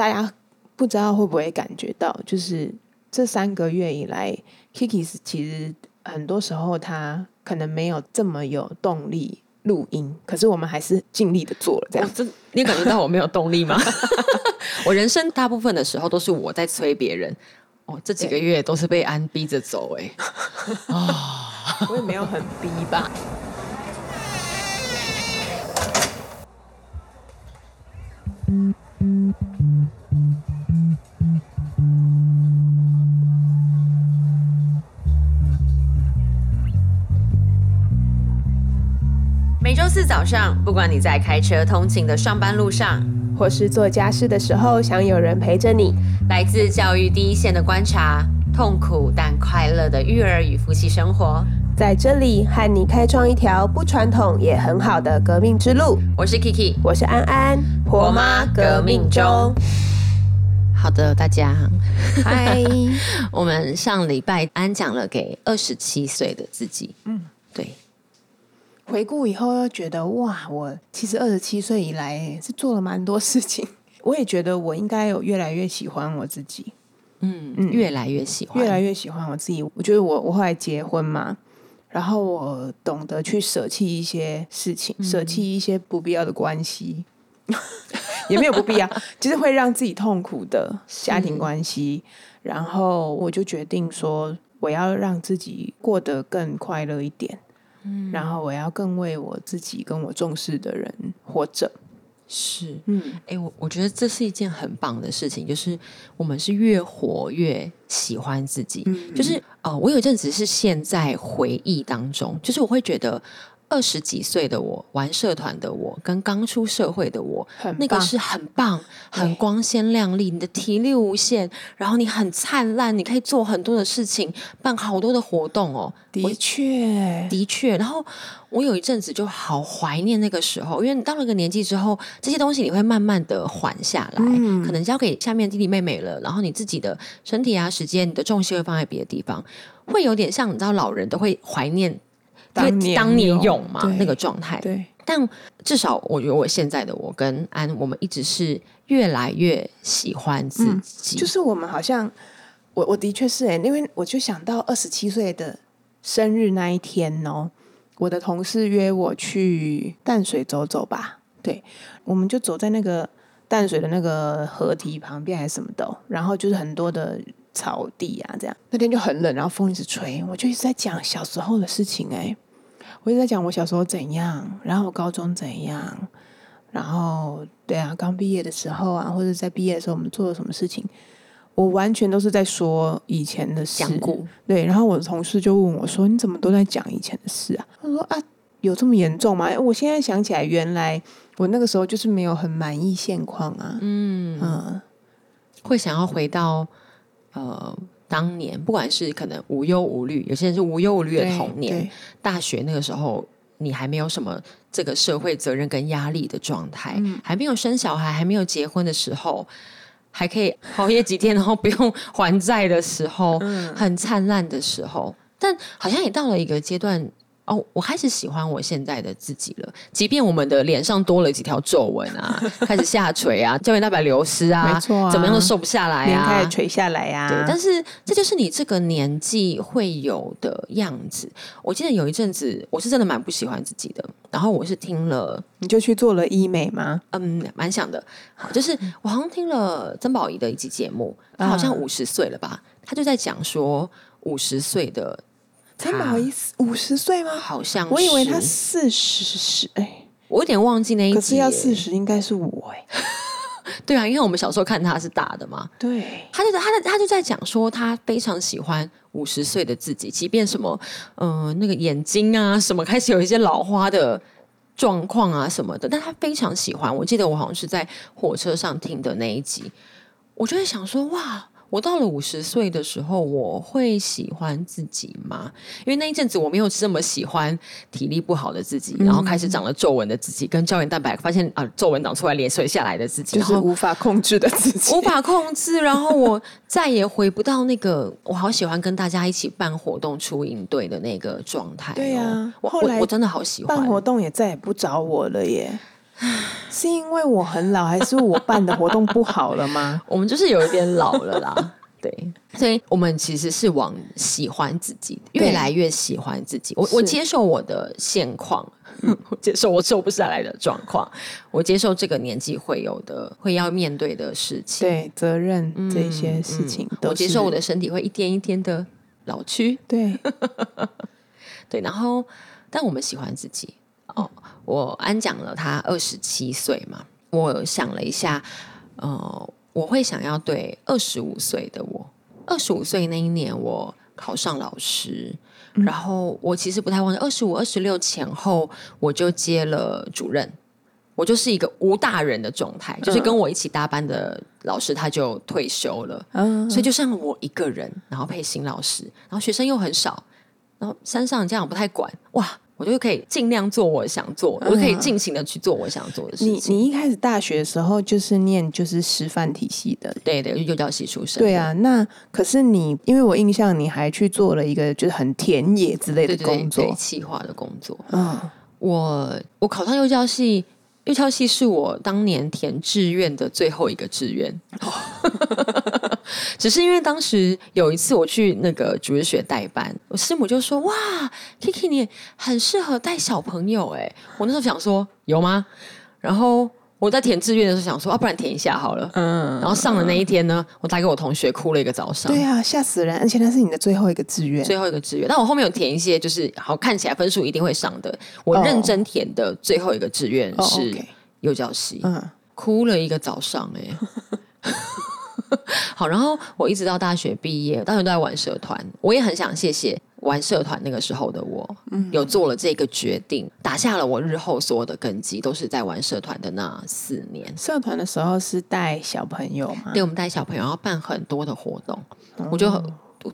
大家不知道会不会感觉到，就是这三个月以来，Kiki 其实很多时候他可能没有这么有动力录音，可是我们还是尽力的做了这样。这你感觉到我没有动力吗？我人生大部分的时候都是我在催别人。哦，这几个月都是被安逼着走哎。啊，我也没有很逼吧。每周四早上，不管你在开车通勤的上班路上，或是做家事的时候，想有人陪着你。来自教育第一线的观察，痛苦但快乐的育儿与夫妻生活，在这里和你开创一条不传统也很好的革命之路。我是 Kiki，我是安安，婆妈革命中。好的，大家，嗨。我们上礼拜安讲了给二十七岁的自己，嗯，对。回顾以后，又觉得哇，我其实二十七岁以来是做了蛮多事情。我也觉得我应该有越来越喜欢我自己，嗯嗯，越来越喜欢，越来越喜欢我自己。我觉得我我后来结婚嘛，然后我懂得去舍弃一些事情，舍弃一些不必要的关系，也没有不必要，就是会让自己痛苦的家庭关系。然后我就决定说，我要让自己过得更快乐一点。然后我要更为我自己跟我重视的人活着，是，嗯，哎，我我觉得这是一件很棒的事情，就是我们是越活越喜欢自己，就是呃，我有一阵子是现在回忆当中，就是我会觉得。二十几岁的我，玩社团的我，跟刚出社会的我，那个是很棒、很光鲜亮丽，你的体力无限，然后你很灿烂，你可以做很多的事情，办好多的活动哦。的确，的确。然后我有一阵子就好怀念那个时候，因为你到了个年纪之后，这些东西你会慢慢的缓下来，可能交给下面弟弟妹妹了，然后你自己的身体啊、时间，你的重心会放在别的地方，会有点像你知道，老人都会怀念。当年当年勇嘛，那个状态。对，但至少我觉得我现在的我跟安，我们一直是越来越喜欢自己。就是我们好像，我我的确是哎，因为我就想到二十七岁的生日那一天哦，我的同事约我去淡水走走吧。对，我们就走在那个淡水的那个河堤旁边还是什么的，然后就是很多的。草地啊，这样那天就很冷，然后风一直吹，我就一直在讲小时候的事情。哎，我一直在讲我小时候怎样，然后我高中怎样，然后对啊，刚毕业的时候啊，或者在毕业的时候我们做了什么事情，我完全都是在说以前的事。对，然后我的同事就问我说：“你怎么都在讲以前的事啊？”他说：“啊，有这么严重吗？”我现在想起来，原来我那个时候就是没有很满意现况啊。嗯嗯，会想要回到。呃，当年不管是可能无忧无虑，有些人是无忧无虑的童年。大学那个时候，你还没有什么这个社会责任跟压力的状态，还没有生小孩，还没有结婚的时候，还可以熬夜几天，然后不用还债的时候，很灿烂的时候。但好像也到了一个阶段。哦，我开始喜欢我现在的自己了。即便我们的脸上多了几条皱纹啊，开始下垂啊，胶原蛋白流失啊，没错，怎么样都瘦不下来啊，开始垂下来呀。对，但是这就是你这个年纪会有的样子。我记得有一阵子，我是真的蛮不喜欢自己的。然后我是听了，你就去做了医美吗？嗯，蛮想的。就是我好像听了曾宝仪的一集节目，他好像五十岁了吧？他就在讲说五十岁的。他不好意思，五十岁吗？好像我以为他四十是哎，我有点忘记那一集。可是要四十，应该是我哎。对啊，因为我们小时候看他是大的嘛。对，他就他的他就在讲说，他非常喜欢五十岁的自己，即便什么嗯那个眼睛啊什么开始有一些老花的状况啊什么的，但他非常喜欢。我记得我好像是在火车上听的那一集，我就在想说哇。我到了五十岁的时候，我会喜欢自己吗？因为那一阵子我没有这么喜欢体力不好的自己，然后开始长了皱纹的自己，跟胶原蛋白发现啊皱纹长出来脸垂下来的自己，就是无法控制的自己，无法控制。然后我再也回不到那个我好喜欢跟大家一起办活动、出营队的那个状态。对呀，我后来我真的好喜欢办活动，也再也不找我了耶。是因为我很老，还是我办的活动不好了吗？我们就是有一点老了啦。对，所以我们其实是往喜欢自己，越来越喜欢自己。我我接受我的现况，我接受我瘦不下来的状况，我接受这个年纪会有的、会要面对的事情，对责任这些事情，我接受我的身体会一天一天的老去。对，对，然后但我们喜欢自己。哦，我安讲了，他二十七岁嘛，我想了一下，呃。我会想要对二十五岁的我，二十五岁那一年我考上老师，然后我其实不太忘记，二十五、二十六前后我就接了主任，我就是一个无大人的状态，就是跟我一起搭班的老师他就退休了，所以就剩我一个人，然后配新老师，然后学生又很少，然后山上这样不太管，哇。我就可以尽量做我想做，我就可以尽情的去做我想做的事情。你你一开始大学的时候就是念就是师范体系的，对对，幼教系出身。对啊，那可是你，因为我印象你还去做了一个就是很田野之类的工作，企划的工作。嗯，我我考上幼教系。幼教系是我当年填志愿的最后一个志愿，只是因为当时有一次我去那个主日学代班，我师母就说：“哇，Kiki 你很适合带小朋友。”哎，我那时候想说有吗？然后。我在填志愿的时候想说啊，不然填一下好了。嗯，然后上的那一天呢，我打给我同学哭了一个早上。对啊，吓死人！而且那是你的最后一个志愿，最后一个志愿。但我后面有填一些，就是好看起来分数一定会上的。我认真填的最后一个志愿是幼教系。嗯，哭了一个早上哎。好，然后我一直到大学毕业，大学都在玩社团。我也很想谢谢。玩社团那个时候的我，有做了这个决定，打下了我日后所有的根基，都是在玩社团的那四年。社团的时候是带小朋友吗？对，我们带小朋友要办很多的活动，我就。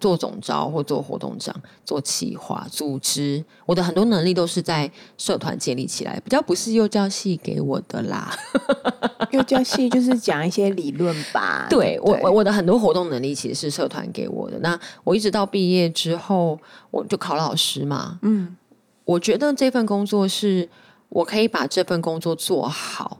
做总招或做活动长，做企划、组织，我的很多能力都是在社团建立起来，比较不是幼教系给我的啦。幼教系就是讲一些理论吧。对我，我我的很多活动能力其实是社团给我的。那我一直到毕业之后，我就考老师嘛。嗯，我觉得这份工作是我可以把这份工作做好，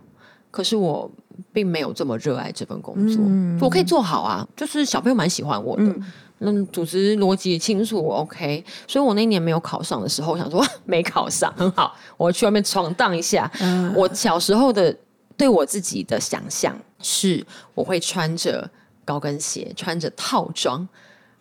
可是我并没有这么热爱这份工作。我可以做好啊，就是小朋友蛮喜欢我的。那组织逻辑清楚，OK，所以我那年没有考上的时候，我想说 没考上很好，我去外面闯荡一下。嗯我小时候的对我自己的想象是，我会穿着高跟鞋，穿着套装，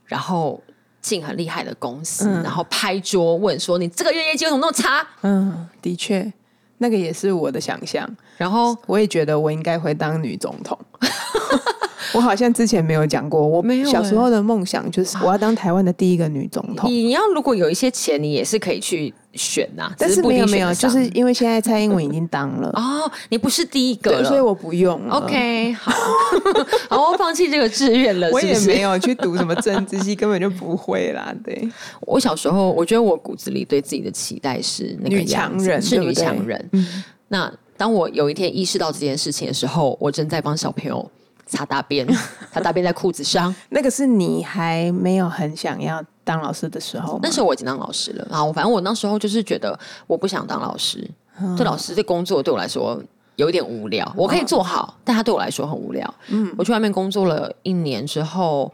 然后进很厉害的公司，然后拍桌问说：“你这个月业绩为什么那么差？”嗯，的确，那个也是我的想象。然后我也觉得我应该会当女总统。我好像之前没有讲过，我没有小时候的梦想就是我要当台湾的第一个女总统。你要如果有一些钱，你也是可以去选呐。但是没有没有，就是因为现在蔡英文已经当了哦，你不是第一个，所以我不用。OK，好，好，我放弃这个志愿了。我也没有去读什么政治系，根本就不会啦。对，我小时候我觉得我骨子里对自己的期待是那个女强人，是女强人。那当我有一天意识到这件事情的时候，我正在帮小朋友。擦大便，擦大便在裤子上。那个是你还没有很想要当老师的时候，那时候我已经当老师了啊。反正我那时候就是觉得我不想当老师，这老师这工作对我来说有一点无聊。我可以做好，但他对我来说很无聊。嗯，我去外面工作了一年之后，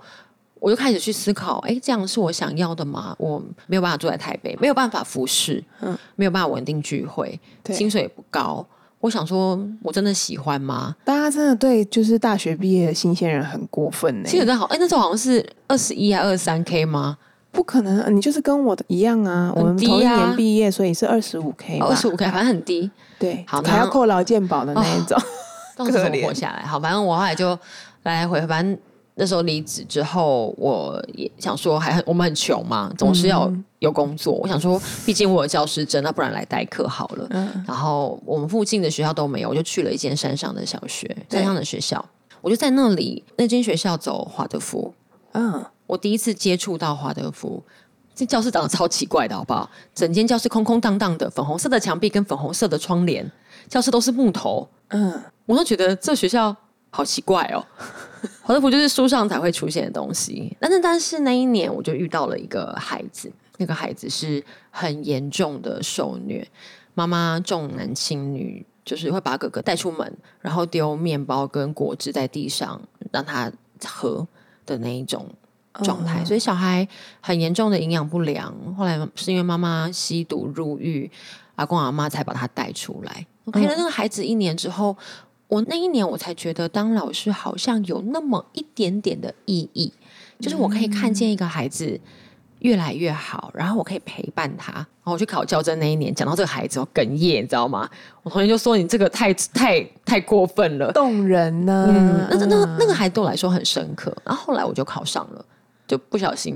我就开始去思考：哎，这样是我想要的吗？我没有办法住在台北，没有办法服侍，嗯，没有办法稳定聚会，薪水也不高。我想说，我真的喜欢吗？大家真的对就是大学毕业的新鲜人很过分呢。其实真好，哎，那时候好像是二十一还二十三 K 吗？不可能，你就是跟我的一样啊。我们同一年毕业，所以是二十五 K，二十五 K，反正很低。对，好，还要扣劳健保的那一种，可怜活下来。好，反正我后来就来来回，反正。那时候离职之后，我也想说，还很我们很穷嘛，总是要有工作。我想说，毕竟我有教师证，那不然来代课好了。嗯然后我们附近的学校都没有，我就去了一间山上的小学，山上的学校。我就在那里，那间学校走华德福。嗯，我第一次接触到华德福，这教室长得超奇怪的，好不好？整间教室空空荡荡的，粉红色的墙壁跟粉红色的窗帘，教室都是木头。嗯，我都觉得这学校好奇怪哦。华德福就是书上才会出现的东西，但是但是那一年我就遇到了一个孩子，那个孩子是很严重的受虐，妈妈重男轻女，就是会把哥哥带出门，然后丢面包跟果汁在地上让他喝的那一种状态，所以小孩很严重的营养不良。后来是因为妈妈吸毒入狱，阿公阿妈才把他带出来。陪了那个孩子一年之后，我那一年我才觉得当老师好像有那么一点点的意义，就是我可以看见一个孩子。越来越好，然后我可以陪伴他。然后我去考教证那一年，讲到这个孩子，我哽咽，你知道吗？我同学就说：“你这个太太太过分了，动人呢。”嗯，那那那个孩子对我来说很深刻。然后后来我就考上了，就不小心，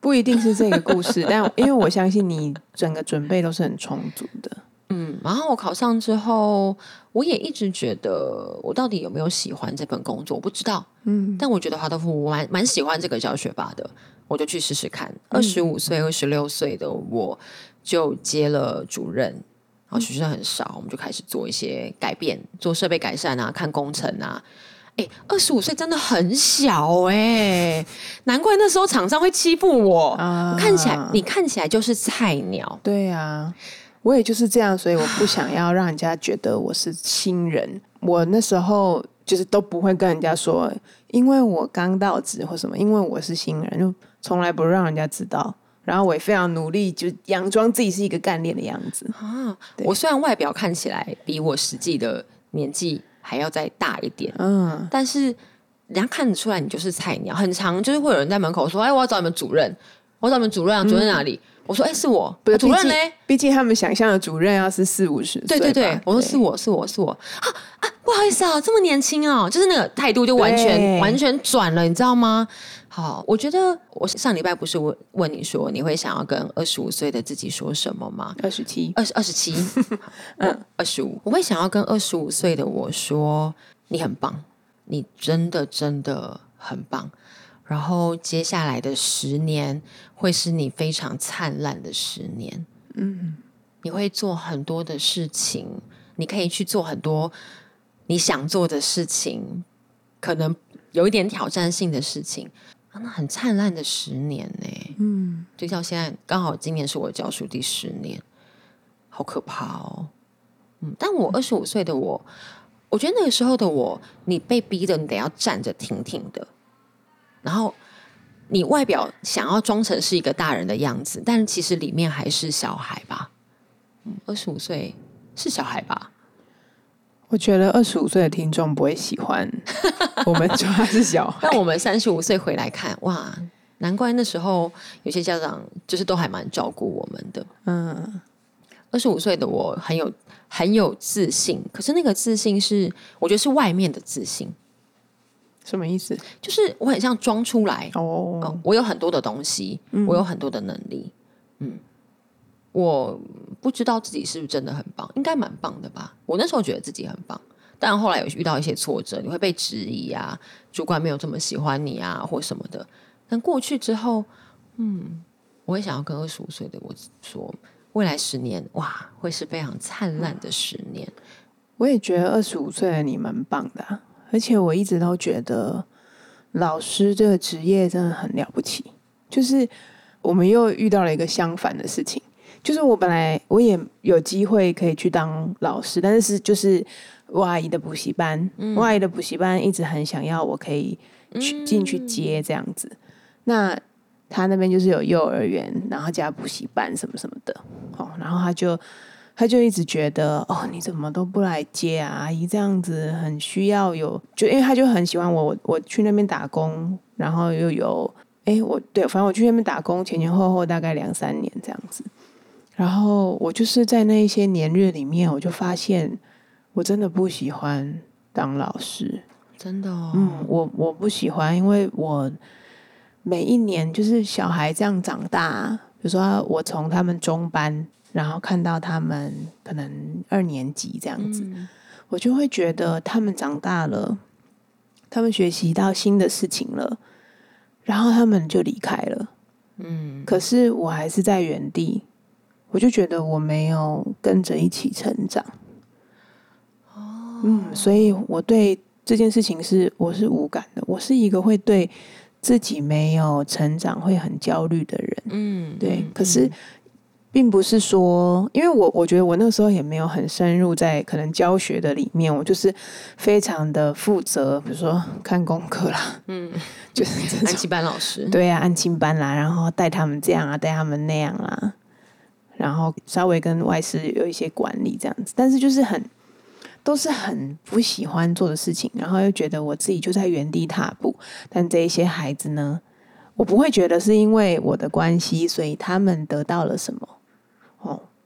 不一定是这个故事，但因为我相信你整个准备都是很充足的。嗯，然后我考上之后，我也一直觉得我到底有没有喜欢这份工作，我不知道。嗯，但我觉得华德福我蛮蛮喜欢这个教学法的。我就去试试看。二十五岁、二十六岁的我就接了主任，然后学生很少，我们就开始做一些改变，做设备改善啊，看工程啊。哎，二十五岁真的很小哎，难怪那时候厂商会欺负我。看起来你看起来就是菜鸟。对呀，我也就是这样，所以我不想要让人家觉得我是新人。我那时候就是都不会跟人家说，因为我刚到职或什么，因为我是新人就。从来不让人家知道，然后我也非常努力，就佯装自己是一个干练的样子啊。我虽然外表看起来比我实际的年纪还要再大一点，嗯，但是人家看得出来你就是菜鸟。很长就是会有人在门口说：“哎，我要找你们主任，我找你们主任啊，主任哪里？”我说：“哎，是我，主任呢？毕竟他们想象的主任要是四五十岁。”对对对，我说是我是我是我啊啊！不好意思啊，这么年轻哦，就是那个态度就完全完全转了，你知道吗？好，我觉得我上礼拜不是问问你说你会想要跟二十五岁的自己说什么吗？二十七，二十二十七，嗯，二十五，我会想要跟二十五岁的我说，你很棒，你真的真的很棒。然后接下来的十年会是你非常灿烂的十年，嗯，你会做很多的事情，你可以去做很多你想做的事情，可能有一点挑战性的事情。那很灿烂的十年呢，嗯，就像现在刚好今年是我教书第十年，好可怕哦，嗯，但我二十五岁的我，我觉得那个时候的我，你被逼的，你得要站着挺挺的，然后你外表想要装成是一个大人的样子，但其实里面还是小孩吧，嗯，二十五岁是小孩吧。我觉得二十五岁的听众不会喜欢 我们主要是小孩。但我们三十五岁回来看，哇，难怪那时候有些家长就是都还蛮照顾我们的。嗯，二十五岁的我很有很有自信，可是那个自信是我觉得是外面的自信。什么意思？就是我很像装出来哦，我有很多的东西，我有很多的能力，嗯。我不知道自己是不是真的很棒，应该蛮棒的吧。我那时候觉得自己很棒，但后来有遇到一些挫折，你会被质疑啊，主管没有这么喜欢你啊，或什么的。但过去之后，嗯，我会想要跟二十五岁的我说，未来十年哇，会是非常灿烂的十年。我也觉得二十五岁的你蛮棒的，而且我一直都觉得老师这个职业真的很了不起。就是我们又遇到了一个相反的事情。就是我本来我也有机会可以去当老师，但是就是我阿姨的补习班，我阿姨的补习班一直很想要我可以去进去接这样子。那他那边就是有幼儿园，然后加补习班什么什么的，哦，然后他就他就一直觉得哦，你怎么都不来接啊？阿姨这样子很需要有，就因为他就很喜欢我，我去那边打工，然后又有哎，我对，反正我去那边打工前前后后大概两三年这样子。然后我就是在那一些年日里面，我就发现我真的不喜欢当老师，真的。嗯，我我不喜欢，因为我每一年就是小孩这样长大，比如说我从他们中班，然后看到他们可能二年级这样子，我就会觉得他们长大了，他们学习到新的事情了，然后他们就离开了。嗯，可是我还是在原地。我就觉得我没有跟着一起成长，哦，嗯，所以我对这件事情是我是无感的。我是一个会对自己没有成长会很焦虑的人，嗯，对。可是并不是说，因为我我觉得我那时候也没有很深入在可能教学的里面，我就是非常的负责，比如说看功课啦，嗯，就是安亲班老师，对呀，安亲班啦，然后带他们这样啊，带他们那样啦，然后稍微跟外师有一些管理这样子，但是就是很都是很不喜欢做的事情，然后又觉得我自己就在原地踏步，但这一些孩子呢，我不会觉得是因为我的关系，所以他们得到了什么。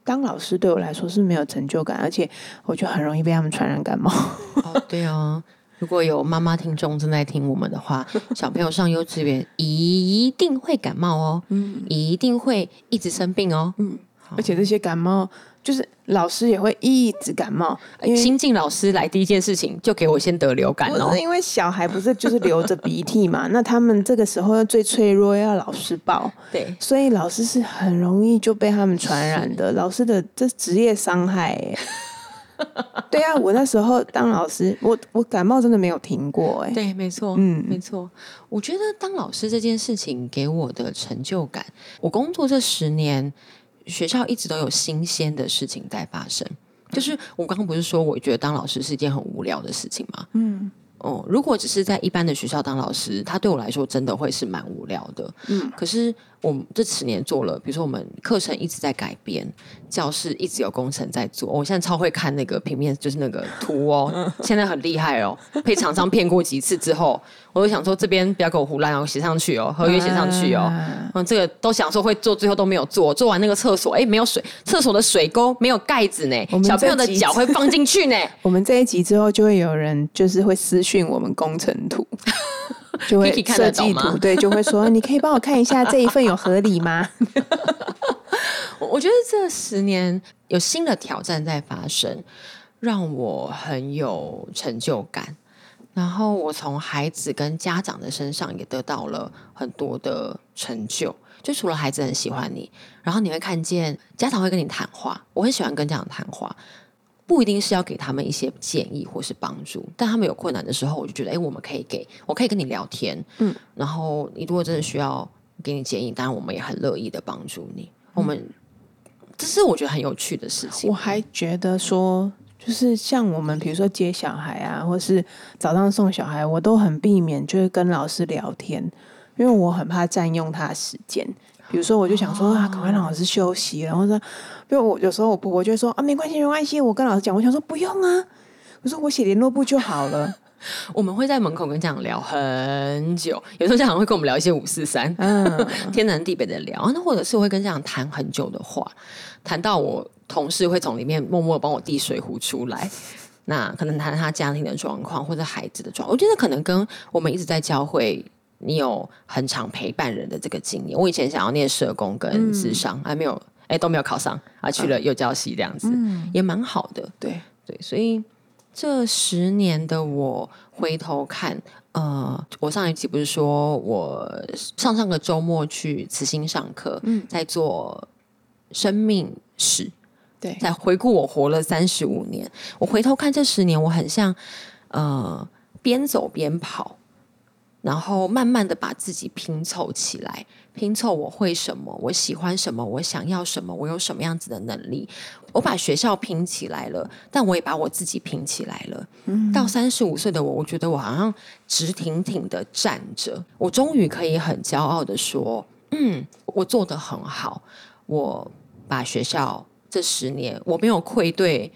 哦，当老师对我来说是没有成就感，而且我就很容易被他们传染感冒。哦，对哦，如果有妈妈听众正在听我们的话，小朋友上幼稚园一定会感冒哦，嗯，一定会一直生病哦，嗯，而且这些感冒。就是老师也会一直感冒，因为新进老师来第一件事情就给我先得流感哦。因为小孩不是就是流着鼻涕嘛，那他们这个时候最脆弱，要老师抱。对，所以老师是很容易就被他们传染的。老师的这职业伤害，对啊，我那时候当老师，我我感冒真的没有停过哎。对，没错，嗯，没错。我觉得当老师这件事情给我的成就感，我工作这十年。学校一直都有新鲜的事情在发生，就是我刚刚不是说，我觉得当老师是一件很无聊的事情吗？嗯。哦，如果只是在一般的学校当老师，他对我来说真的会是蛮无聊的。嗯，可是我们这十年做了，比如说我们课程一直在改变，教室一直有工程在做。我现在超会看那个平面，就是那个图哦，现在很厉害哦。被厂商骗过几次之后，我就想说这边不要给我胡乱哦，写上去哦，合约写上去哦。嗯，这个都想说会做，最后都没有做。做完那个厕所，哎，没有水，厕所的水沟没有盖子呢，小朋友的脚会放进去呢。我们这一集之后就会有人就是会私。讯我们工程图，就会设计图，对，就会说 你可以帮我看一下这一份有合理吗？我觉得这十年有新的挑战在发生，让我很有成就感。然后我从孩子跟家长的身上也得到了很多的成就。就除了孩子很喜欢你，然后你会看见家长会跟你谈话，我很喜欢跟家长谈话。不一定是要给他们一些建议或是帮助，但他们有困难的时候，我就觉得，哎，我们可以给我可以跟你聊天，嗯，然后你如果真的需要给你建议，当然我们也很乐意的帮助你。我们这是我觉得很有趣的事情。我还觉得说，就是像我们比如说接小孩啊，或是早上送小孩，我都很避免就是跟老师聊天，因为我很怕占用他的时间。比如说，我就想说啊，赶快让老师休息，然后说。比如我有时候我婆婆就会说啊，没关系没关系，我跟老师讲，我想说不用啊，我说我写联络簿就好了。我们会在门口跟家长聊很久，有时候家长会跟我们聊一些五四三，嗯，天南地北的聊。那或者是我会跟家长谈很久的话，谈到我同事会从里面默默帮我递水壶出来，那可能谈他家庭的状况或者孩子的状况。我觉得可能跟我们一直在教会，你有很长陪伴人的这个经验。我以前想要念社工跟智商，还没有。哎，都没有考上啊，去了幼教系这样子，也蛮好的。对对，所以这十年的我回头看，呃，我上一期不是说我上上个周末去慈心上课，嗯，在做生命史，对，在回顾我活了三十五年，我回头看这十年，我很像呃边走边跑。然后慢慢的把自己拼凑起来，拼凑我会什么，我喜欢什么，我想要什么，我有什么样子的能力。我把学校拼起来了，但我也把我自己拼起来了。到三十五岁的我，我觉得我好像直挺挺的站着，我终于可以很骄傲的说：“嗯，我做的很好。我把学校这十年，我没有愧对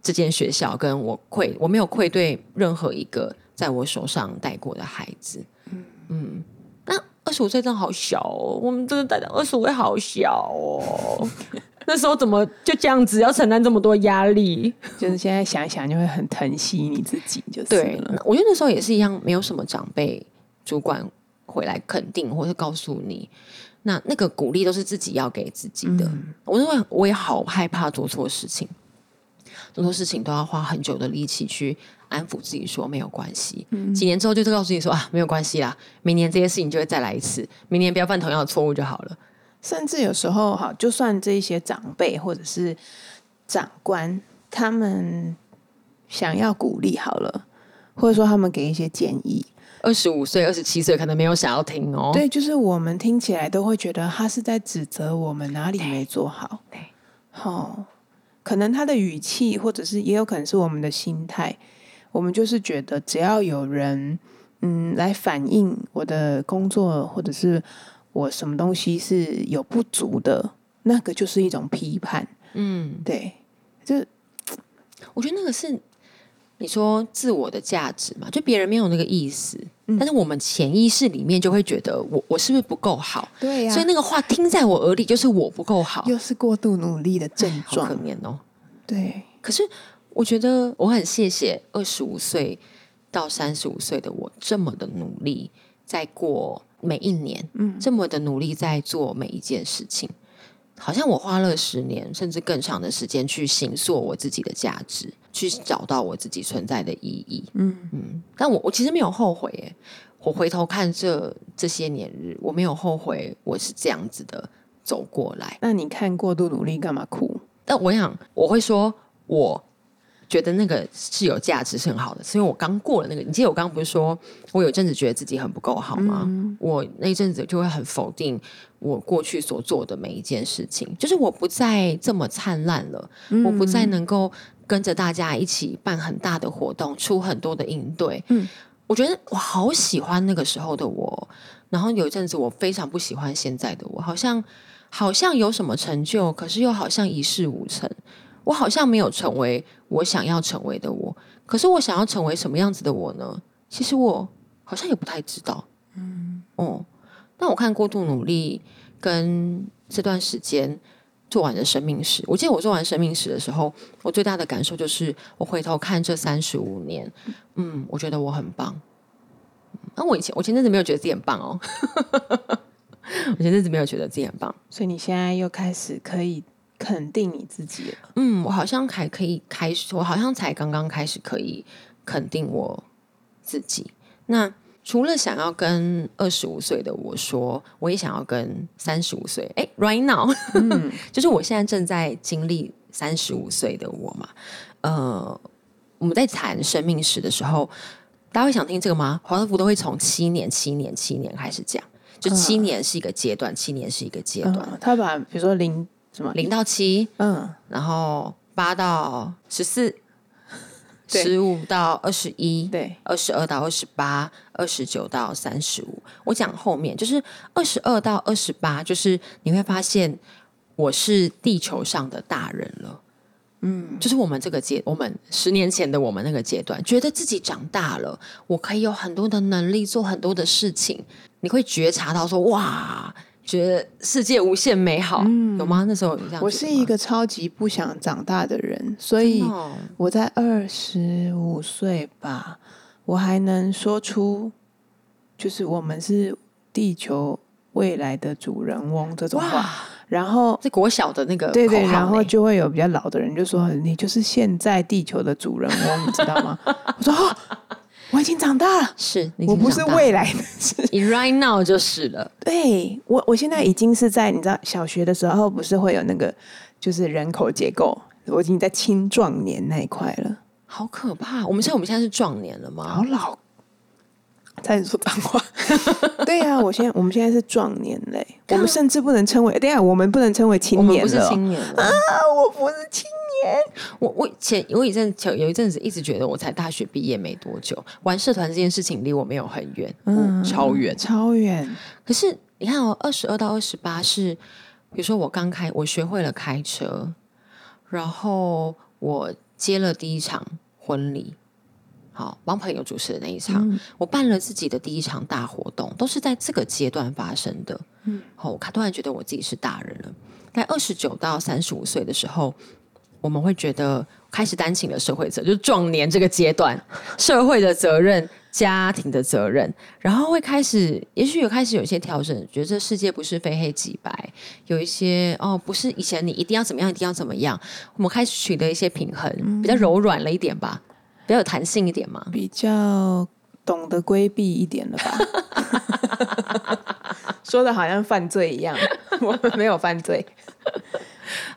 这间学校，跟我愧，我没有愧对任何一个。”在我手上带过的孩子，嗯嗯，那二十五岁真的好小哦，我们真的带到二十五岁好小哦，那时候怎么就这样子要承担这么多压力？就是现在想一想就会很疼惜你自己，就是对。我觉得那时候也是一样，没有什么长辈、主管回来肯定或是告诉你，那那个鼓励都是自己要给自己的。我认为我也好害怕做错事情，做错事情都要花很久的力气去。安抚自己说没有关系，几年之后就是告诉你说啊没有关系啦，明年这些事情就会再来一次，明年不要犯同样的错误就好了。甚至有时候哈，就算这些长辈或者是长官，他们想要鼓励好了，或者说他们给一些建议，二十五岁、二十七岁可能没有想要听哦。对，就是我们听起来都会觉得他是在指责我们哪里没做好。对，好，可能他的语气，或者是也有可能是我们的心态，我们就是觉得只要有人嗯来反映我的工作，或者是我什么东西是有不足的，那个就是一种批判。嗯，对，就我觉得那个是你说自我的价值嘛，就别人没有那个意思，但是我们潜意识里面就会觉得我我是不是不够好？对呀、所以那个话听在我耳里就是我不够好，又是过度努力的症状可状。怜哦。对，可是我觉得我很谢谢二十五岁到三十五岁的我这么的努力，在过每一年，嗯这么的努力在做每一件事情。好像我花了十年甚至更长的时间去行塑我自己的价值，去找到我自己存在的意义。嗯嗯，但我我其实没有后悔耶。我回头看这这些年日，我没有后悔我是这样子的走过来。那你看过度努力干嘛哭？但我想，我会说，我觉得那个是有价值，是很好的，是因为我刚过了那个。你记得我刚刚不是说我有一阵子觉得自己很不够好吗？我那一阵子就会很否定我过去所做的每一件事情，就是我不再这么灿烂了，我不再能够跟着大家一起办很大的活动，出很多的应对。嗯我觉得我好喜欢那个时候的我，然后有一阵子我非常不喜欢现在的我，好像好像有什么成就，可是又好像一事无成。我好像没有成为我想要成为的我，可是我想要成为什么样子的我呢？其实我好像也不太知道。嗯，哦，那我看过度努力跟这段时间做完的生命史，我记得我做完生命史的时候，我最大的感受就是，我回头看这三十五年，嗯，我觉得我很棒。那、我以前我前阵子没有觉得自己很棒哦，我前阵子没有觉得自己很棒。所以你现在又开始可以肯定你自己了。嗯，我好像还可以开始，我好像才刚刚开始可以肯定我自己。那除了想要跟二十五岁的我说，我也想要跟三十五岁，哎，right now，就是我现在正在经历三十五岁的我嘛。呃，我们在谈生命史的时候，大家会想听这个吗？华德福都会从七年、七年、七年开始讲，就七年是一个阶段，七年是一个阶段，嗯，他把比如说零什么？零到七，嗯。然后八到十四，十五到二十一，对。二十二到二十八，二十九到三十五。我讲后面就是二十二到二十八，就是你会发现我是地球上的大人了。嗯，就是我们这个阶，我们十年前的我们那个阶段，觉得自己长大了，我可以有很多的能力，做很多的事情。你会觉察到说，哇，觉得世界无限美好，有吗？那时候我是一个超级不想长大的人，所以我在二十五岁吧，我还能说出，就是我们是地球未来的主人翁这种话。然后，是国小的那个对对，然后就会有比较老的人就说：“你就是现在地球的主人翁，你知道吗？” 我说：“哦，我已经长大了，是我不是未来的。”你 right now 就是了，对我，我现在已经是在你知道小学的时候，不是会有那个就是人口结构，我已经在青壮年那一块了，好可怕！我们现在我们现在是壮年了吗？好老，差点说脏话。对呀、我现在我们现在是壮年嘞，我们甚至不能称为，等一下我们不能称为我青们不是年了哦青年。啊，我不是青年，我我前我有一阵有一阵子一直觉得我才大学毕业没多久，玩社团这件事情离我没有很远，嗯，超远。超远，可是你看哦，二十二到二十八是，比如说我刚开，我学会了开车，然后我接了第一场婚礼，好帮朋友主持的那一场，我办了自己的第一场大活动，都是在这个阶段发生的。嗯，好，我看突然觉得我自己是大人了。在二十九到三十五岁的时候，我们会觉得开始担起了社会责，就是壮年这个阶段，社会的责任、家庭的责任，然后会开始，也许有开始有一些调整，觉得这世界不是非黑即白，有一些哦，不是以前你一定要怎么样，一定要怎么样，我们开始取得一些平衡，比较柔软了一点吧，比较有弹性一点嘛。比较懂得规避一点了吧？说的好像犯罪一样，我们没有犯罪。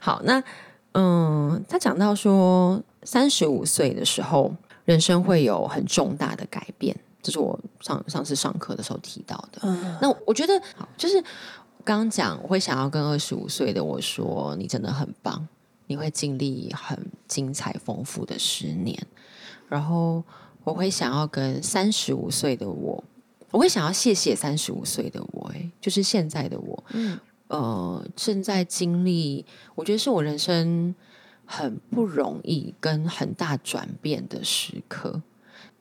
好，那嗯，他讲到说，三十五岁的时候，人生会有很重大的改变。这是我上上次上课的时候提到的。嗯，那我觉得好，就是刚刚讲，我会想要跟二十五岁的我说，你真的很棒，你会经历很精彩丰富的十年。然后我会想要跟三十五岁的我，我会想要谢谢三十五岁的我，哎，就是现在的我，嗯，呃，正在经历，我觉得是我人生很不容易跟很大转变的时刻。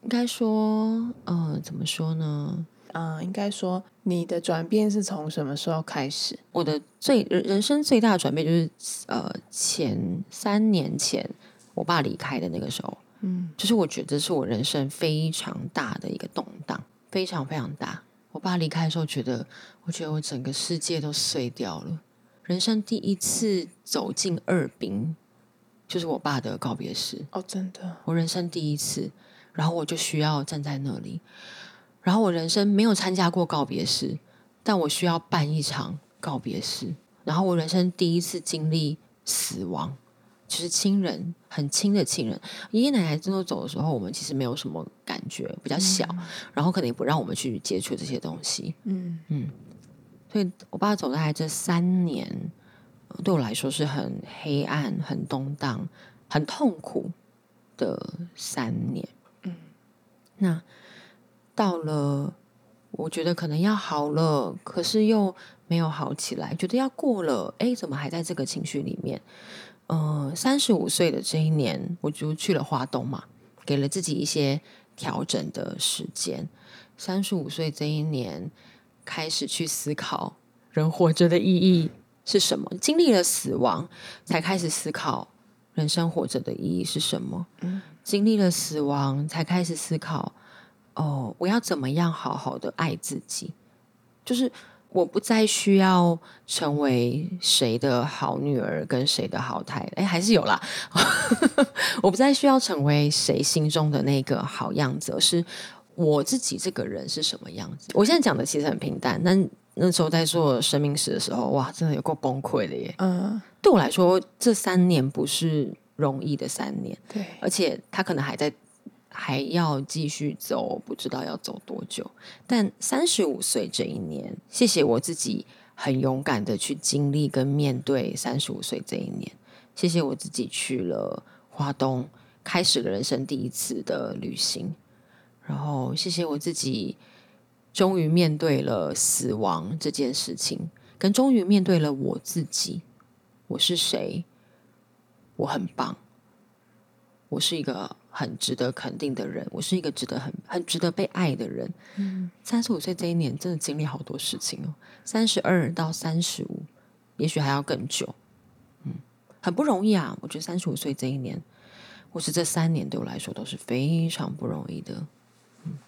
应该说，嗯，怎么说呢？嗯，应该说你的转变是从什么时候开始？我的最人人生最大的转变就是，呃，前三年前我爸离开的那个时候，嗯，就是我觉得是我人生非常大的一个动荡，非常非常大。我爸离开的时候，觉得我觉得我整个世界都碎掉了。人生第一次走进二殡，就是我爸的告别式。哦，真的，我人生第一次。然后我就需要站在那里，然后我人生没有参加过告别式，但我需要办一场告别式。然后我人生第一次经历死亡，就是亲人很亲的亲人，爷爷奶奶真的走的时候，我们其实没有什么感觉，比较小，然后可能也不让我们去接触这些东西。嗯嗯，所以我爸走在这三年，对我来说是很黑暗、很动荡、很痛苦的三年。嗯那到了，我觉得可能要好了，可是又没有好起来，觉得要过了，哎，怎么还在这个情绪里面？嗯，三十五岁的这一年，我就去了华东嘛，给了自己一些调整的时间。三十五岁这一年，开始去思考人活着的意义是什么，经历了死亡，才开始思考人生活着的意义是什么。嗯。经历了死亡，才开始思考：哦，我要怎么样好好的爱自己？就是我不再需要成为谁的好女儿，跟谁的好太太。哎，还是有啦。我不再需要成为谁心中的那个好样子，而是我自己这个人是什么样子。我现在讲的其实很平淡，但那时候在做生命史的时候，哇，真的有够崩溃的耶。嗯，对我来说，这三年不是。容易的三年，对，而且他可能还在，还要继续走，不知道要走多久。但三十五岁这一年，谢谢我自己很勇敢的去经历跟面对三十五岁这一年，谢谢我自己去了华东，开始了人生第一次的旅行，然后谢谢我自己，终于面对了死亡这件事情，跟终于面对了我自己，我是谁。我很棒，我是一个很值得肯定的人，我是一个值得很很值得被爱的人。嗯，三十五岁这一年真的经历好多事情哦，三十二到三十五，也许还要更久。嗯，很不容易啊！我觉得三十五岁这一年，或是这三年对我来说都是非常不容易的。嗯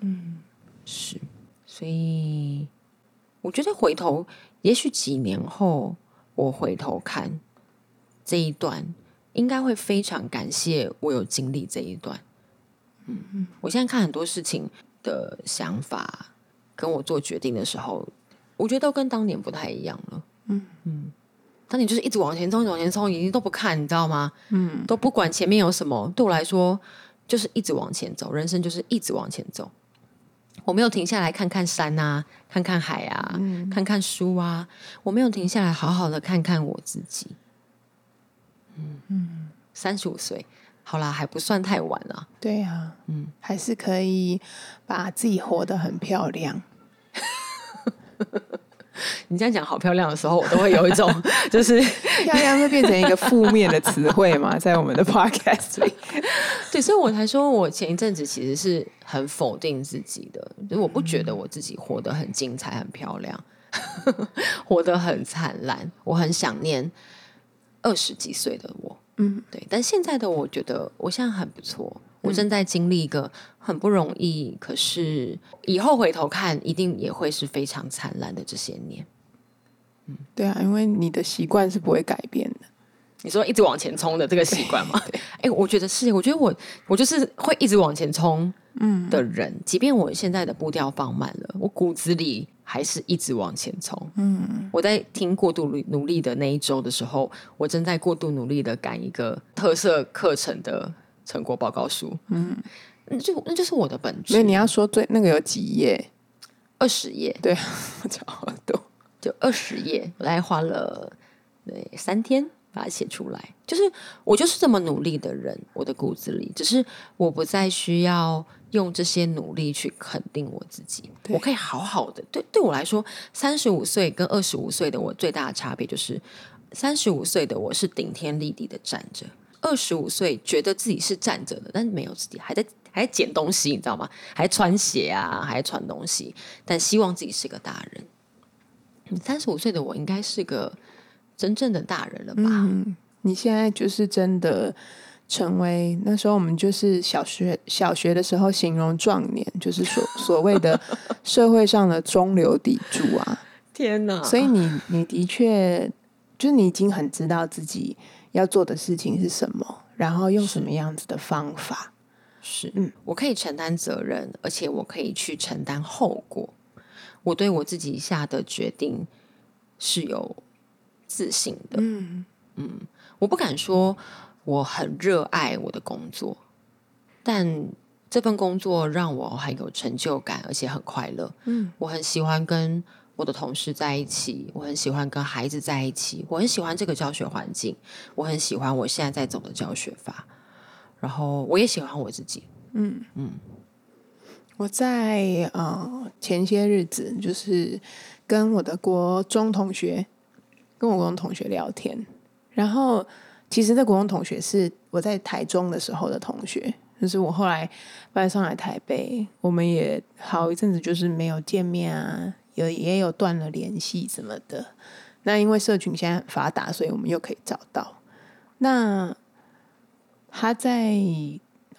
嗯，是，所以我觉得回头，也许几年后我回头看。这一段应该会非常感谢我有经历这一段。嗯嗯，我现在看很多事情的想法，跟我做决定的时候，我觉得都跟当年不太一样了。嗯嗯，当年就是一直往前冲，往前冲，已经都不看，你知道吗？嗯，都不管前面有什么，对我来说就是一直往前走，人生就是一直往前走。我没有停下来看看山啊，看看海啊，看看书啊，我没有停下来好好的看看我自己。嗯嗯，三十五岁，好啦，还不算太晚啊。对啊，嗯，还是可以把自己活得很漂亮。你这样讲好漂亮的时候，我都会有一种 就是 漂亮会变成一个负面的词汇嘛，在我们的 podcast 里。对，所以我才说我前一阵子其实是很否定自己的，就是我不觉得我自己活得很精彩、很漂亮，活得很灿烂。我很想念。二十几岁的我，嗯，对，但现在的我觉得我现在很不错，我正在经历一个很不容易，可是以后回头看，一定也会是非常灿烂的这些年。嗯，对啊，因为你的习惯是不会改变的。你说一直往前冲的这个习惯吗？哎，我觉得是，我觉得我我就是会一直往前冲，嗯的人，即便我现在的步调放慢了，我骨子里。还是一直往前冲。嗯，我在听过度努努力的那一周的时候，我正在过度努力的赶一个特色课程的成果报告书。嗯，那就那就是我的本质。所以你要说最那个有几页？二十页，对，好多，就二十页，我大概花了对三天把它写出来。就是我就是这么努力的人，我的骨子里，只是我不再需要用这些努力去肯定我自己，我可以好好的。对，对我来说，三十五岁跟二十五岁的我最大的差别就是，三十五岁的我是顶天立地的站着，二十五岁觉得自己是站着的，但是没有自己还在。还捡东西，你知道吗？还穿鞋啊，还穿东西，但希望自己是个大人。三十五岁的我应该是个真正的大人了吧？嗯，你现在就是真的成为那时候我们就是小学小学的时候形容壮年，就是所所谓的 社会上的中流砥柱啊！天哪！所以你你的确就是你已经很知道自己要做的事情是什么，然后用什么样子的方法。是，嗯，我可以承担责任，而且我可以去承担后果。我对我自己下的决定是有自信的，嗯嗯，我不敢说我很热爱我的工作，但这份工作让我很有成就感，而且很快乐。嗯，我很喜欢跟我的同事在一起，我很喜欢跟孩子在一起，我很喜欢这个教学环境，我很喜欢我现在在走的教学法。然后我也喜欢我自己。嗯嗯，我在呃前些日子就是跟我的国中同学，跟我国中同学聊天。然后其实这国中同学是我在台中的时候的同学，就是我后来搬上来台北，我们也好一阵子就是没有见面啊，有也有断了联系什么的。那因为社群现在很发达，所以我们又可以找到。那他在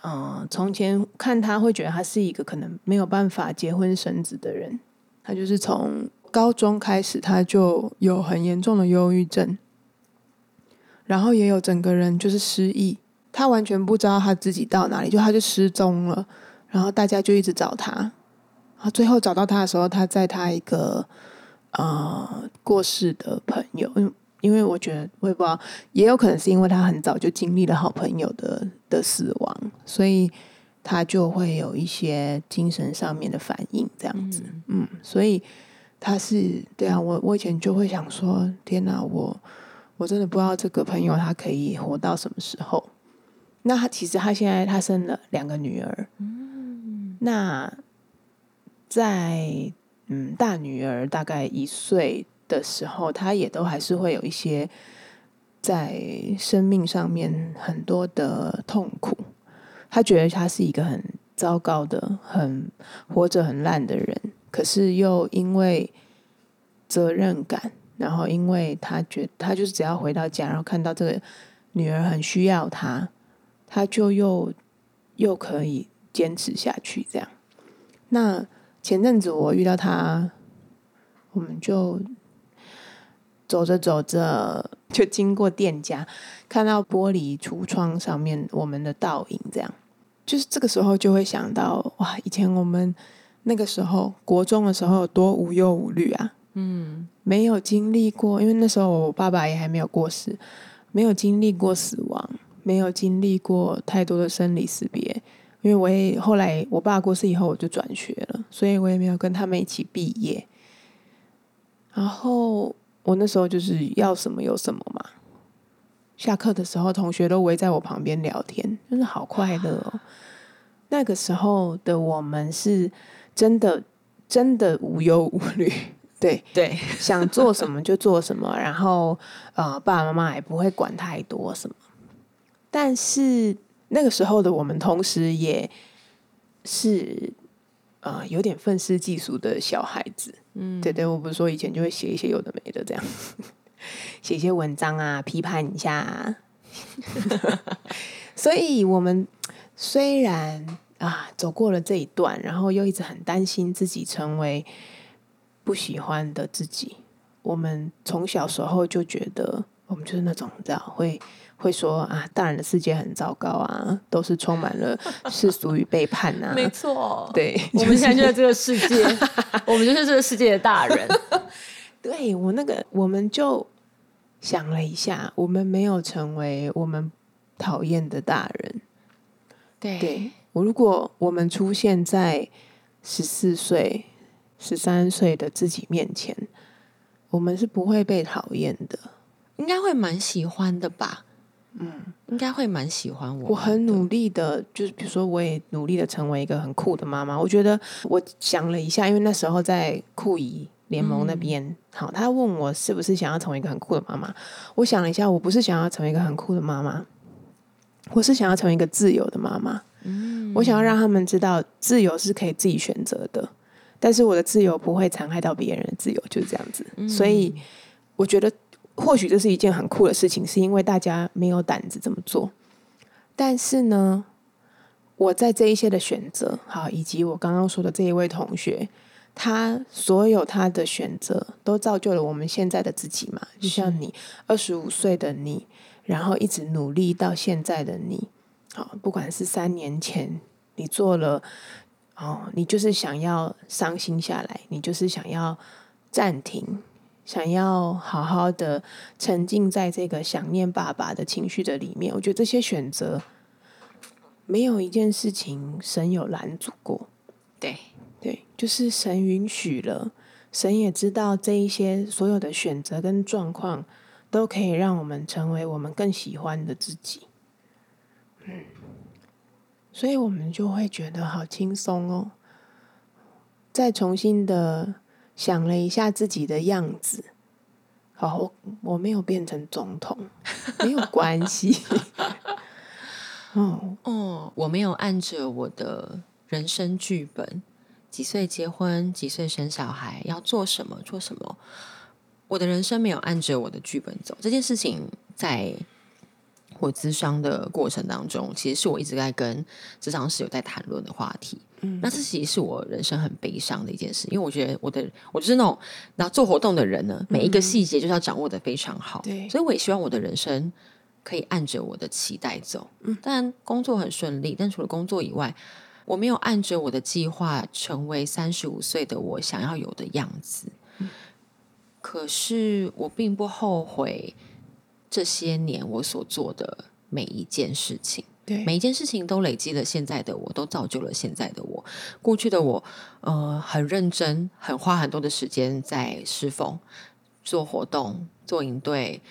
嗯，从前看他会觉得他是一个可能没有办法结婚生子的人。他就是从高中开始，他就有很严重的忧郁症，然后也有整个人就是失忆。他完全不知道他自己到哪里，就他就失踪了。然后大家就一直找他，然后最后找到他的时候，他在他一个呃过世的朋友。因为我觉得，我也不知道，也有可能是因为他很早就经历了好朋友的的死亡，所以他就会有一些精神上面的反应，这样子。嗯，所以他是对啊，我我以前就会想说，天哪，我我真的不知道这个朋友他可以活到什么时候。那他其实他现在他生了两个女儿，嗯，那在嗯大女儿大概一岁。的时候，他也都还是会有一些在生命上面很多的痛苦。他觉得他是一个很糟糕的、很活着很烂的人，可是又因为责任感，然后因为他觉他就是只要回到家，然后看到这个女儿很需要他，他就又又可以坚持下去。这样，那前阵子我遇到他，我们就。走着走着，就经过店家，看到玻璃橱窗上面我们的倒影，这样，就是这个时候就会想到，哇，以前我们那个时候国中的时候有多无忧无虑啊，嗯，没有经历过，因为那时候我爸爸也还没有过世，没有经历过死亡，没有经历过太多的生离死别，因为我也后来我爸过世以后我就转学了，所以我也没有跟他们一起毕业，然后。我那时候就是要什么有什么嘛。下课的时候，同学都围在我旁边聊天，真的好快乐哦。那个时候的我们是真的真的无忧无虑，对对，想做什么就做什么，然后呃，爸爸妈妈也不会管太多什么。但是那个时候的我们，同时也是呃有点愤世嫉俗的小孩子。嗯，对对，我不是说以前就会写一些有的没的这样，写一些文章啊，批判一下。所以，我们虽然啊走过了这一段，然后又一直很担心自己成为不喜欢的自己。我们从小时候就觉得，我们就是那种知道会。会说啊，大人的世界很糟糕啊，都是充满了 世俗与背叛啊。没错，对，我们现在就在这个世界，我们就是这个世界的大人。对我那个，我们就想了一下，我们没有成为我们讨厌的大人。对，我如果我们出现在十四岁、十三岁的自己面前，我们是不会被讨厌的，应该会蛮喜欢的吧？嗯，应该会蛮喜欢我。我很努力的，就是比如说，我也努力的成为一个很酷的妈妈。我觉得我想了一下，因为那时候在酷姨联盟那边，好，他问我是不是想要成为一个很酷的妈妈。我想了一下，我不是想要成为一个很酷的妈妈，我是想要成为一个自由的妈妈。嗯，我想要让他们知道，自由是可以自己选择的，但是我的自由不会残害到别人的自由，就是这样子。所以我觉得。或许这是一件很酷的事情，是因为大家没有胆子这么做。但是呢，我在这一些的选择，好，以及我刚刚说的这一位同学，他所有他的选择，都造就了我们现在的自己嘛。就像你二十五岁的你，然后一直努力到现在的你，好，不管是三年前你做了，哦，你就是想要伤心下来，你就是想要暂停。想要好好的沉浸在这个想念爸爸的情绪的里面，我觉得这些选择没有一件事情神有拦阻过。对对，就是神允许了，神也知道这一些所有的选择跟状况都可以让我们成为我们更喜欢的自己。嗯，所以我们就会觉得好轻松哦，再重新的。想了一下自己的样子，好，我我没有变成总统，没有关系。哦哦，我没有按着我的人生剧本，几岁结婚，几岁生小孩，要做什么做什么，我的人生没有按着我的剧本走。这件事情在。我咨商的过程当中，其实是我一直在跟咨商师有在谈论的话题。嗯，那这其实是我人生很悲伤的一件事，因为我觉得我的我就是那种，然后做活动的人呢，每一个细节就是要掌握的非常好。对，所以我也希望我的人生可以按着我的期待走。嗯，当然工作很顺利，但除了工作以外，我没有按着我的计划成为三十五岁的我想要有的样子。嗯，可是我并不后悔。这些年我所做的每一件事情，对每一件事情都累积了现在的我，都造就了现在的我。过去的我，呃，很认真，很花很多的时间在侍奉、做活动、做营队，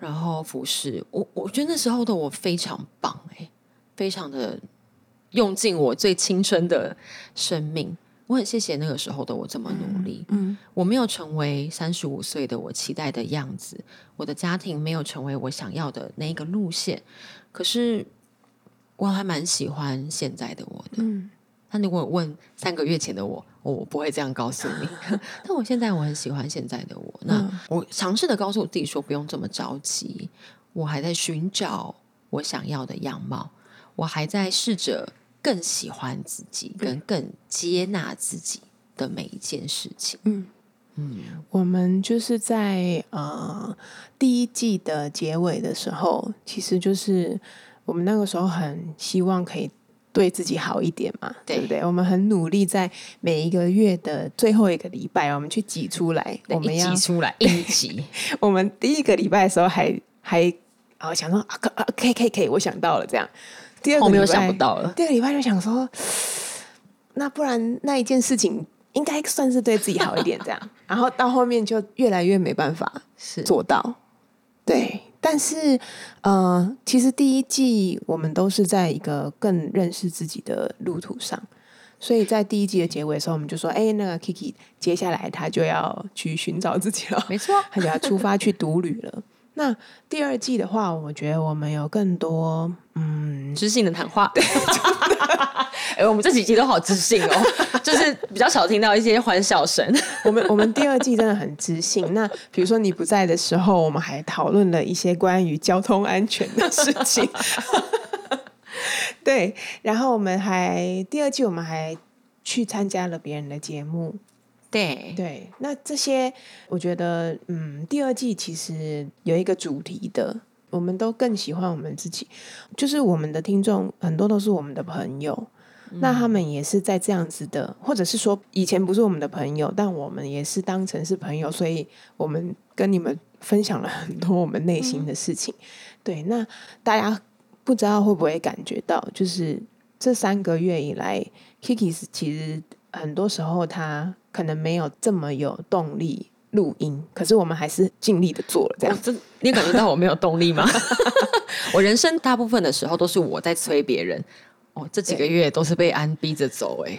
然后服侍。我我觉得那时候的我非常棒，哎，非常的用尽我最青春的生命。我很谢谢那个时候的我这么努力。嗯，我没有成为三十五岁的我期待的样子，我的家庭没有成为我想要的那一个路线。可是我还蛮喜欢现在的我的。嗯，那如果问三个月前的我，我不会这样告诉你。但我现在我很喜欢现在的我。那我尝试的告诉我自己说，不用这么着急。我还在寻找我想要的样貌，我还在试着。更喜欢自己，跟更接纳自己的每一件事情。嗯嗯，我们就是在呃第一季的结尾的时候，其实就是我们那个时候很希望可以对自己好一点嘛，对不对？我们很努力在每一个月的最后一个礼拜，我们去挤出来，我们要挤出来 一挤。我们第一个礼拜的时候还还啊想说啊可啊可以可以可以，我想到了这样。第二个礼拜想不到了。第二个礼拜就想说，那不然那一件事情应该算是对自己好一点，这样。然后到后面就越来越没办法是做到。对，但是呃，其实第一季我们都是在一个更认识自己的路途上，所以在第一季的结尾的时候，我们就说，哎，那个 Kiki 接下来他就要去寻找自己了，没错，他就要出发去独旅了。那第二季的话，我觉得我们有更多嗯知性的谈话。哎，我们这几集都好知性哦，就是比较少听到一些欢笑声。我们我们第二季真的很知性。那比如说你不在的时候，我们还讨论了一些关于交通安全的事情。对，然后我们还第二季我们还去参加了别人的节目。对。对，那这些我觉得，嗯，第二季其实有一个主题的，我们都更喜欢我们自己，就是我们的听众很多都是我们的朋友，那他们也是在这样子的，或者是说以前不是我们的朋友，但我们也是当成是朋友，所以我们跟你们分享了很多我们内心的事情。对，那大家不知道会不会感觉到，就是这三个月以来，Kiki 其实很多时候他可能没有这么有动力录音，可是我们还是尽力的做了。这样，这你感觉到我没有动力吗？我人生大部分的时候都是我在催别人。哦，这几个月都是被安逼着走哎。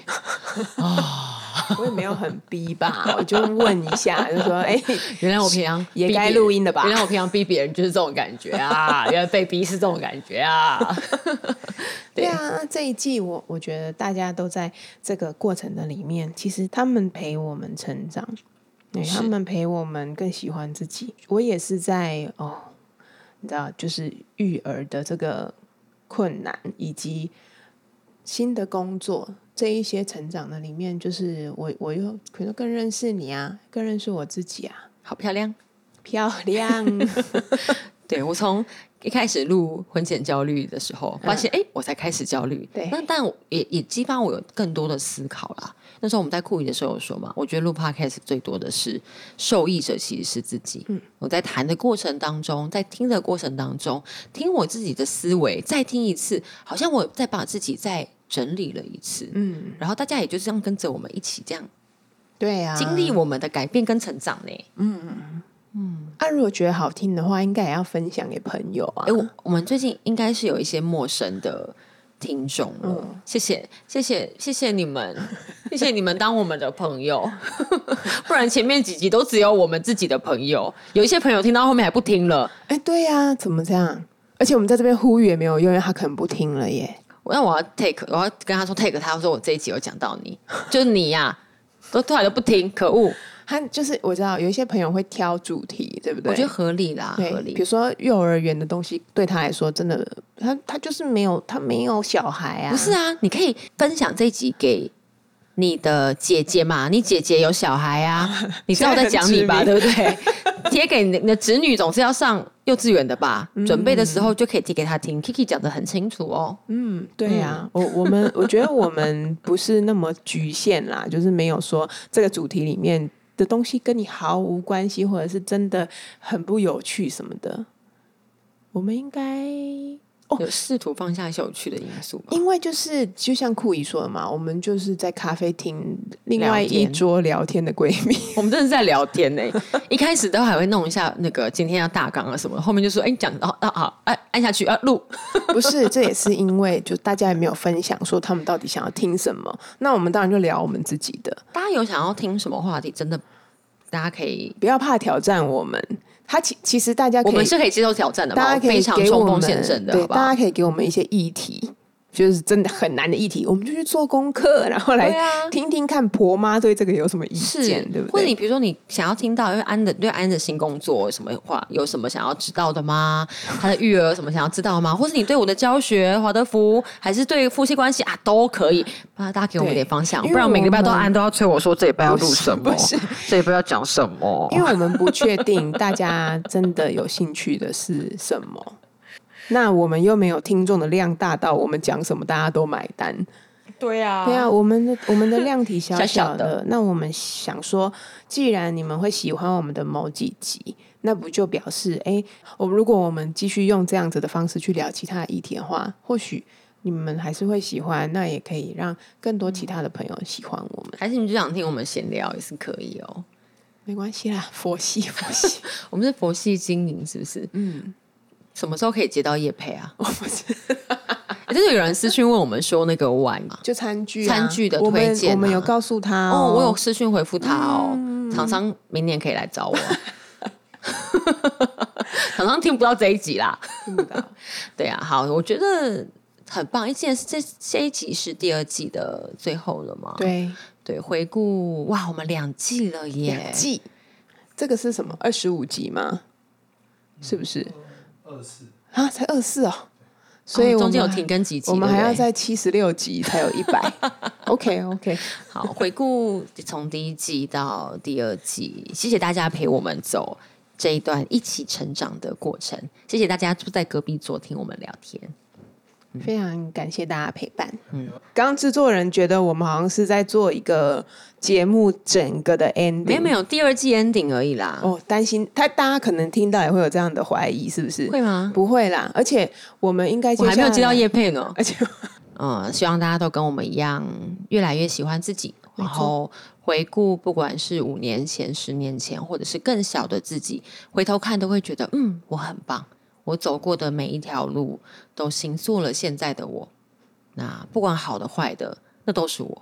啊。我也没有很逼吧，我就问一下，就说：“哎，原来我平常也该录音的吧？原来我平常逼别人就是这种感觉啊！原来被逼是这种感觉啊！对啊，这一季我我觉得大家都在这个过程的里面，其实他们陪我们成长，对他们陪我们更喜欢自己。我也是在哦，你知道，就是育儿的这个困难以及新的工作。”这一些成长的里面，就是我，我又可能更认识你啊，更认识我自己啊。好漂亮，漂亮。对我从一开始录婚前焦虑的时候，发现哎，我才开始焦虑。对，那但也也激发我有更多的思考啦。那时候我们在库里的时候有说嘛，我觉得录 podcast 最多的是受益者其实是自己。嗯，我在谈的过程当中，在听的过程当中，听我自己的思维，再听一次，好像我再把自己在。整理了一次，嗯，然后大家也就这样跟着我们一起这样，对啊，经历我们的改变跟成长呢，嗯嗯嗯。啊，如果觉得好听的话，应该也要分享给朋友啊。哎，我我们最近应该是有一些陌生的听众了，谢谢谢谢谢谢你们，谢谢你们当我们的朋友，不然前面几集都只有我们自己的朋友，有一些朋友听到后面还不听了。哎，对呀，怎么这样？而且我们在这边呼吁也没有用，因为他可能不听了耶。那我要 take，我要跟他说 take，他说我这一集有讲到你，就是你呀，都突然都不听，可恶！他就是我知道有一些朋友会挑主题，对不对？我觉得合理啦，合理。比如说幼儿园的东西，对他来说真的，他他就是没有，他没有小孩啊。不是啊，你可以分享这一集给你的姐姐嘛，你姐姐有小孩啊，你知道我在讲你吧，对不对？贴给你的侄女总是要上幼稚园的吧？准备的时候就可以贴给他听。Kiki 讲的很清楚哦。嗯，对呀，我我们我觉得我们不是那么局限啦，就是没有说这个主题里面的东西跟你毫无关系，或者是真的很不有趣什么的。我们应该。有试图放下一些有趣的因素，因为就是就像库伊说的嘛，我们就是在咖啡厅另外一桌聊天的闺蜜，我们真的是在聊天呢。一开始都还会弄一下那个今天要大纲啊什么，后面就说哎讲哦啊好哎按下去啊录，不是这也是因为就大家也没有分享说他们到底想要听什么，那我们当然就聊我们自己的。大家有想要听什么话题，真的大家可以不要怕挑战我们。他其其实大家我们是可以接受挑战的，大家可以给我们对，大家可以给我们一些议题。就是真的很难的议题，我们就去做功课，然后来听听看婆妈对这个有什么意见，对不对？或者你比如说你想要听到，因为安的对安的新工作什么话，有什么想要知道的吗？他的育儿什么想要知道吗？或是你对我的教学华德福，还是对夫妻关系啊，都可以。啊，大家给我们一点方向，不然每个礼拜都安都要催我说这一拜要录什么，这一拜要讲什么？因为我们不确定大家真的有兴趣的是什么。那我们又没有听众的量大到我们讲什么大家都买单，对啊，对啊，我们的我们的量体 小小的，那我们想说，既然你们会喜欢我们的某几集，那不就表示，哎，我如果我们继续用这样子的方式去聊其他的议题的话，或许你们还是会喜欢，那也可以让更多其他的朋友喜欢我们。还是你就想听我们闲聊也是可以哦，没关系啦，佛系佛系，我们是佛系经营，是不是？嗯。什么时候可以接到叶配啊？我不是，就是有人私讯问我们说那个碗嘛，就餐具餐具的推荐，我们有告诉他哦，我有私讯回复他哦，厂商明年可以来找我。厂商听不到这一集啦，听不到。对啊，好，我觉得很棒。既然是这这一集是第二季的最后了嘛？对对，回顾哇，我们两季了耶！两季，这个是什么？二十五集吗？是不是？二四。啊，才二四哦，所以中间有停更几集，我们还要在七十六集才有一百。OK OK，好，回顾从第一季到第二季，谢谢大家陪我们走这一段一起成长的过程，谢谢大家坐在隔壁桌听我们聊天。非常感谢大家陪伴。嗯，刚刚制作人觉得我们好像是在做一个节目整个的 ending，没有没有第二季 ending 而已啦。哦，担心他大家可能听到也会有这样的怀疑，是不是？会吗？不会啦，而且我们应该我还没有接到叶佩呢，而且嗯，希望大家都跟我们一样，越来越喜欢自己，然后回顾，不管是五年前、十年前，或者是更小的自己，回头看都会觉得，嗯，我很棒，我走过的每一条路都形塑了现在的我。那不管好的坏的，那都是我，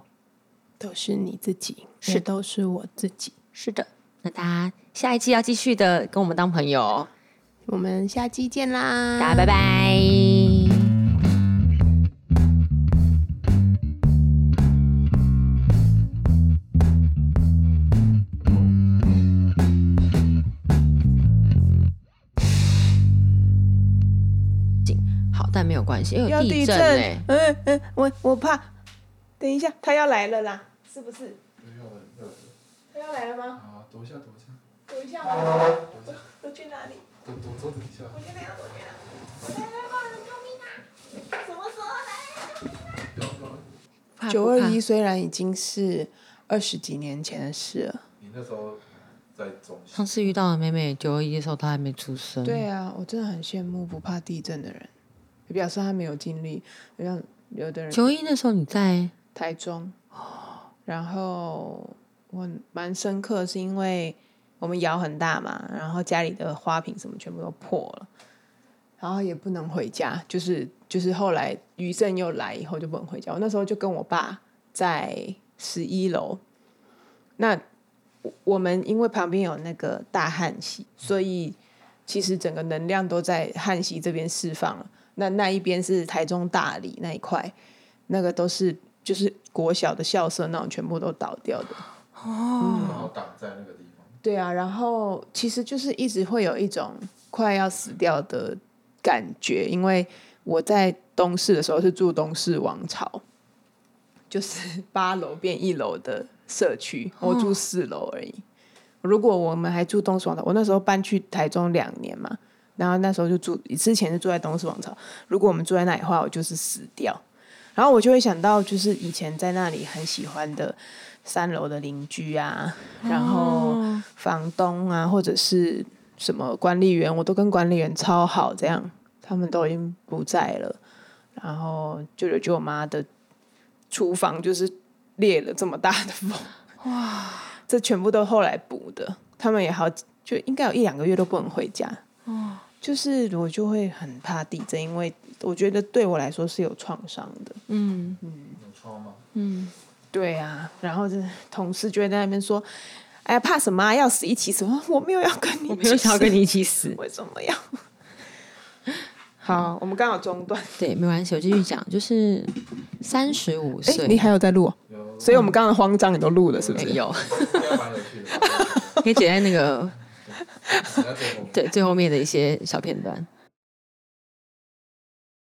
都是你自己，是都是我自己。是的，那大家下一期要继续的跟我们当朋友，我们下期见啦，大家拜拜。好但没有关系，因为地震哎，嗯嗯，我我怕，等一下，他要来了啦，是不是？要来了，他要来了吗？啊，躲一下，躲一下，躲一下，躲躲去哪里？躲躲桌子底下。我现在要躲去哪？我来来帮人救命啊！什么时候来？九二一虽然已经是二十几年前的事了，你那时候在中。上次遇到的妹妹九二一的时候，她还没出生。对啊，我真的很羡慕不怕地震的人。表示他没有经历，像有的人。九一那时候你在台中，然后我蛮深刻，是因为我们窑很大嘛，然后家里的花瓶什么全部都破了，然后也不能回家，就是就是后来余震又来以后就不能回家。我那时候就跟我爸在十一楼，那我们因为旁边有那个大汉溪，所以其实整个能量都在汉溪这边释放了。那那一边是台中大理那一块，那个都是就是国小的校舍那种，全部都倒掉的。哦，然后挡在那个地方。对啊，然后其实就是一直会有一种快要死掉的感觉，因为我在东市的时候是住东市王朝，就是八楼变一楼的社区，我住四楼而已。如果我们还住东市王朝，我那时候搬去台中两年嘛。然后那时候就住，之前是住在东市王朝。如果我们住在那里的话，我就是死掉。然后我就会想到，就是以前在那里很喜欢的三楼的邻居啊，然后房东啊，或者是什么管理员，我都跟管理员超好，这样他们都已经不在了。然后舅舅舅妈的厨房就是裂了这么大的缝，哇！这全部都后来补的。他们也好，就应该有一两个月都不能回家。哦。就是我就会很怕地震，因为我觉得对我来说是有创伤的。嗯嗯，有创吗？嗯，对啊。然后就是同事就会在那边说：“哎呀，怕什么？要死一起死！”我没有要跟你，我没有想要跟你一起死。为什么要？好，我们刚好中断。对，没关系，我继续讲。就是三十五岁，你还有在录？有。所以我们刚刚慌张，你都录了，是不是？有。可以剪在那个。对最后面的一些小片段。